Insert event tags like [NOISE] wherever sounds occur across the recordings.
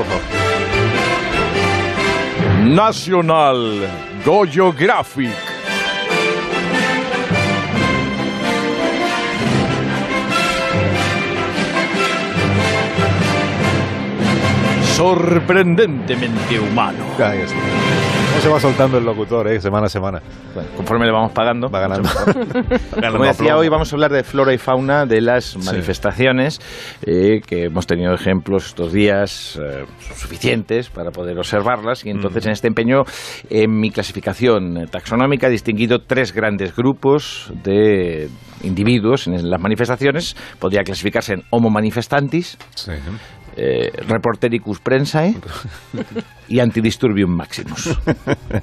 por favor. National. Sorprendentemente humano. Ahí está. ¿Cómo se va soltando el locutor, eh? Semana a semana. Bueno, conforme le vamos pagando. Va ganando. [LAUGHS] Como decía, hoy vamos a hablar de flora y fauna de las manifestaciones, eh, que hemos tenido ejemplos estos días eh, suficientes para poder observarlas. Y entonces, en este empeño, en mi clasificación taxonómica, he distinguido tres grandes grupos de individuos en las manifestaciones. Podría clasificarse en Homo manifestantis, Sí. Eh, Reportericus prensae [LAUGHS] y Antidisturbium maximus. [LAUGHS]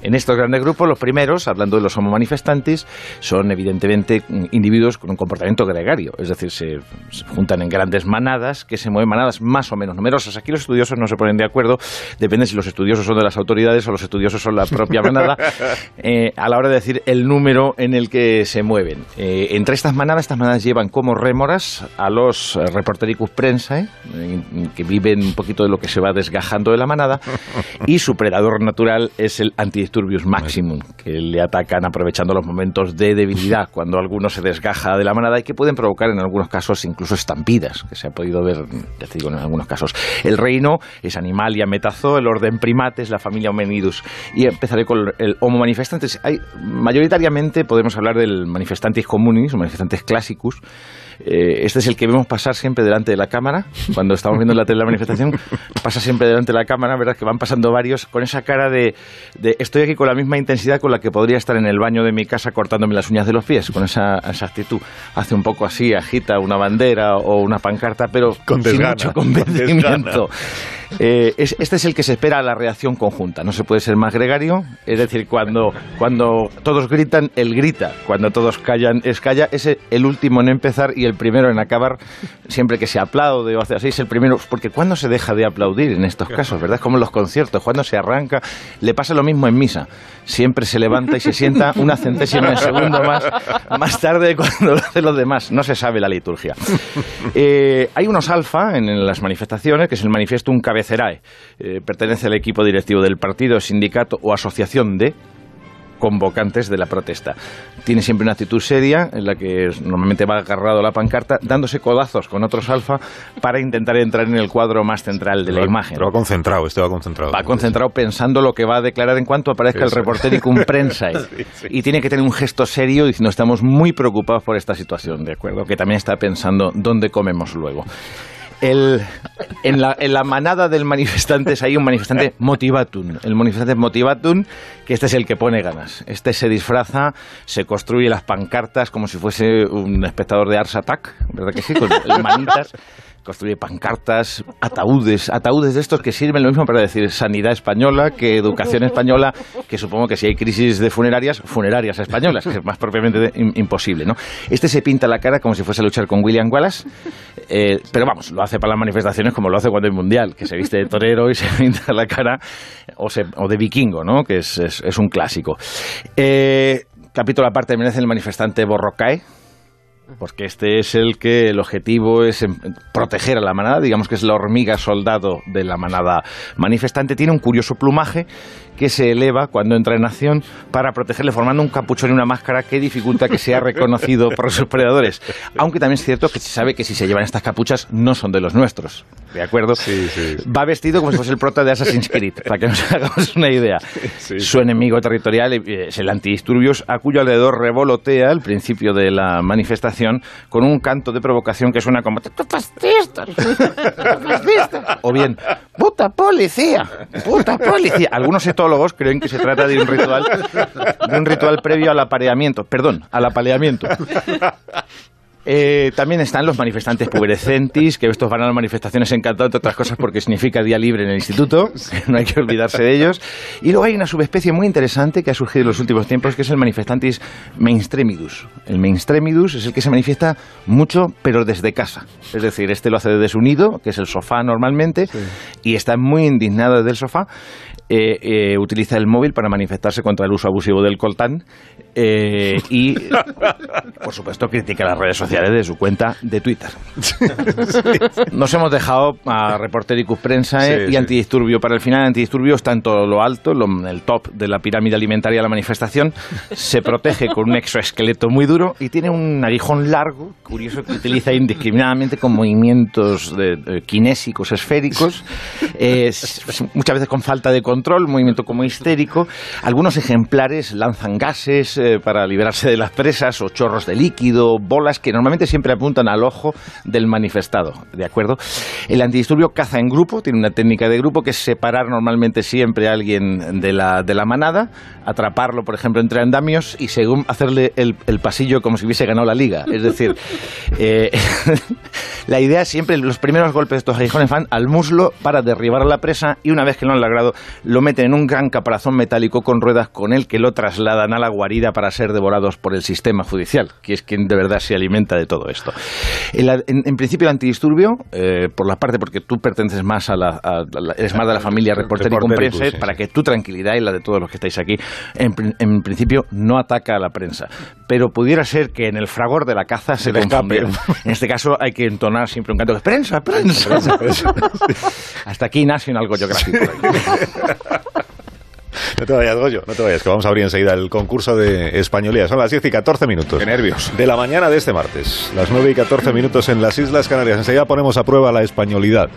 En estos grandes grupos, los primeros, hablando de los homo manifestantes, son evidentemente individuos con un comportamiento gregario, es decir, se, se juntan en grandes manadas que se mueven manadas más o menos numerosas. Aquí los estudiosos no se ponen de acuerdo, depende si los estudiosos son de las autoridades o los estudiosos son la propia manada, [LAUGHS] eh, a la hora de decir el número en el que se mueven. Eh, entre estas manadas, estas manadas llevan como rémoras a los eh, Reportericus prensae, eh, que viven un poquito de lo que se va desgajando de la manada, [LAUGHS] y su predador natural es el Antidisturbius maximum, que le atacan aprovechando los momentos de debilidad, [LAUGHS] cuando alguno se desgaja de la manada y que pueden provocar en algunos casos incluso estampidas, que se ha podido ver, ya te digo, en algunos casos. El reino es Animalia Metazo, el orden Primates, la familia Hominidus. Y empezaré con el Homo manifestantes. Hay, mayoritariamente podemos hablar del manifestantis communis, o manifestantes clásicos. Eh, este es el que vemos pasar siempre delante de la cámara. Cuando estamos viendo la tele de la manifestación, [LAUGHS] pasa siempre delante de la cámara, ¿verdad? Que van pasando varios con esa cara de, de estoy aquí con la misma intensidad con la que podría estar en el baño de mi casa cortándome las uñas de los pies, con esa, esa actitud. Hace un poco así, agita una bandera o una pancarta, pero Con sin desgana, mucho con convencimiento. Eh, es- este es el que se espera a la reacción conjunta. No se puede ser más gregario. Es decir, cuando, cuando todos gritan, él grita. Cuando todos callan, es calla. Es el último en empezar y el primero en acabar. Siempre que se aplaude o hace así, es el primero. Porque cuando se deja de aplaudir en estos casos, ¿verdad? Es como en los conciertos. Cuando se arranca, le pasa lo mismo en misa. Siempre se levanta y se sienta una centésima de segundo más, más tarde cuando lo hacen los demás. No se sabe la liturgia. Eh, hay unos alfa en, en las manifestaciones, que es el Manifestum Cabecerae. Eh, pertenece al equipo directivo del partido, sindicato o asociación de convocantes de la protesta. Tiene siempre una actitud seria en la que normalmente va agarrado a la pancarta, dándose codazos con otros alfa para intentar entrar en el cuadro más central de la imagen. Pero va concentrado, este va concentrado. Va concentrado pensando lo que va a declarar en cuanto aparezca el Eso. reportericum prensae. [LAUGHS] Y tiene que tener un gesto serio diciendo estamos muy preocupados por esta situación, ¿de acuerdo? Que también está pensando dónde comemos luego. El- en, la, en la manada del manifestantes hay un manifestante motivatum. El manifestante motivatum, que este es el que pone ganas. Este se disfraza, se construye las pancartas como si fuese un espectador de Ars Attack, ¿verdad que sí? Con manitas [LAUGHS] construye pancartas, ataúdes, ataúdes de estos que sirven lo mismo para decir sanidad española que educación española, que supongo que si hay crisis de funerarias, funerarias españolas, que es más propiamente de- im- imposible, ¿no? Este se pinta la cara como si fuese a luchar con William Wallace, eh, pero vamos, lo hace para las manifestaciones como lo hace cuando hay mundial, que se viste de torero y [LAUGHS] se pinta la cara, o, se- o de vikingo, ¿no? Que es, es- es un clásico. Eh, capítulo aparte merece el manifestante Borrocae, porque este es el que el objetivo es em, proteger a la manada, digamos que es la hormiga soldado de la manada manifestante. Tiene un curioso plumaje que se eleva cuando entra en acción para protegerle formando un capuchón y una máscara que dificulta que sea reconocido por sus predadores. Aunque también es cierto que se sabe que si se llevan estas capuchas no son de los nuestros. ¿De acuerdo? Sí, sí, sí. Va vestido como si fuese el prota de Assassin's [LAUGHS] Creed, para que nos [LAUGHS] hagamos una idea. Su enemigo territorial eh, es el antidisturbios, a cuyo alrededor revolotea al principio de la manifestación con un canto de provocación que suena como O bien, ¡puta policía! ¡puta policía! Algunos etólogos creen que se trata de un ritual, de un ritual previo al apareamiento, perdón, al apaleamiento. Eh, también están los manifestantes puberescentis, que estos van a las manifestaciones encantados, entre otras cosas, porque significa día libre en el instituto, [LAUGHS] no hay que olvidarse de ellos. Y luego hay una subespecie muy interesante que ha surgido en los últimos tiempos, que es el manifestantis mainstreamidus. El mainstreamidus es el que se manifiesta mucho, pero desde casa. Es decir, este lo hace desde su nido, que es el sofá normalmente, y está muy indignado desde el sofá. Eh, eh, utiliza el móvil para manifestarse contra el uso abusivo del coltán eh, y, [LAUGHS] por supuesto, critica las redes sociales de su cuenta de Twitter. Nos hemos dejado a Reportericus Prensa Sí, y sí. Antidisturbio. Para el final, Antidisturbio está en todo lo alto, lo- en el top de la pirámide alimentaria de la manifestación. Se protege con un exoesqueleto muy duro y tiene un aguijón largo, curioso, que utiliza indiscriminadamente con movimientos de- de kinésicos esféricos, muchas veces con falta de control, un movimiento como histérico. Algunos ejemplares lanzan gases eh, para liberarse de las presas o chorros de líquido, bolas que normalmente siempre apuntan al ojo del manifestado, ¿de acuerdo? El antidisturbio caza en grupo, tiene una técnica de grupo que es separar normalmente siempre a alguien de la, de la manada, atraparlo, por ejemplo, entre andamios y según hacerle el, el pasillo como si hubiese ganado la liga. Es decir, eh, [LAUGHS] la idea es siempre, los primeros golpes de estos aguijones van al muslo para derribar a la presa y una vez que lo han logrado, lo meten en un gran caparazón metálico con ruedas con el que lo trasladan a la guarida para ser devorados por el sistema judicial, que es quien de verdad se alimenta de todo esto. En, en principio, el antidisturbio, eh, por la parte porque tú perteneces más a la, a la- eres más de la familia reportero y comprense, sí, para que tu tranquilidad y la de todos los que estáis aquí, en, prin- en principio no ataca a la prensa. Pero pudiera ser que en el fragor de la caza se, le escape. confundiera. En este caso hay que entonar siempre un canto que es prensa, prensa. Hasta aquí National Geographic. [LAUGHS] No te vayas, Goyo, no te vayas, que vamos a abrir enseguida el concurso de españolía. Son las 10 y 14 minutos. Qué nervios. De la mañana de este martes, las 9 y 14 minutos en las Islas Canarias. Enseguida ponemos a prueba la españolidad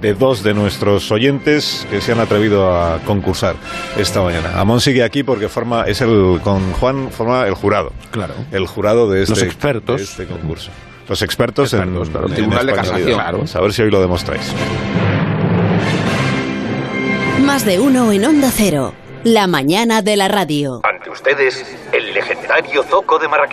de dos de nuestros oyentes que se han atrevido a concursar esta mañana. Amón sigue aquí porque forma, es el, con Juan forma el jurado. Claro. El jurado de este, Los expertos. de este concurso. Los expertos, Expertos, en, claro. en Tribunal de. Casación. A ver si hoy lo demostráis. Más de uno en Onda Cero. La mañana de la radio. Ante ustedes, el legendario Zoco de Marrakech.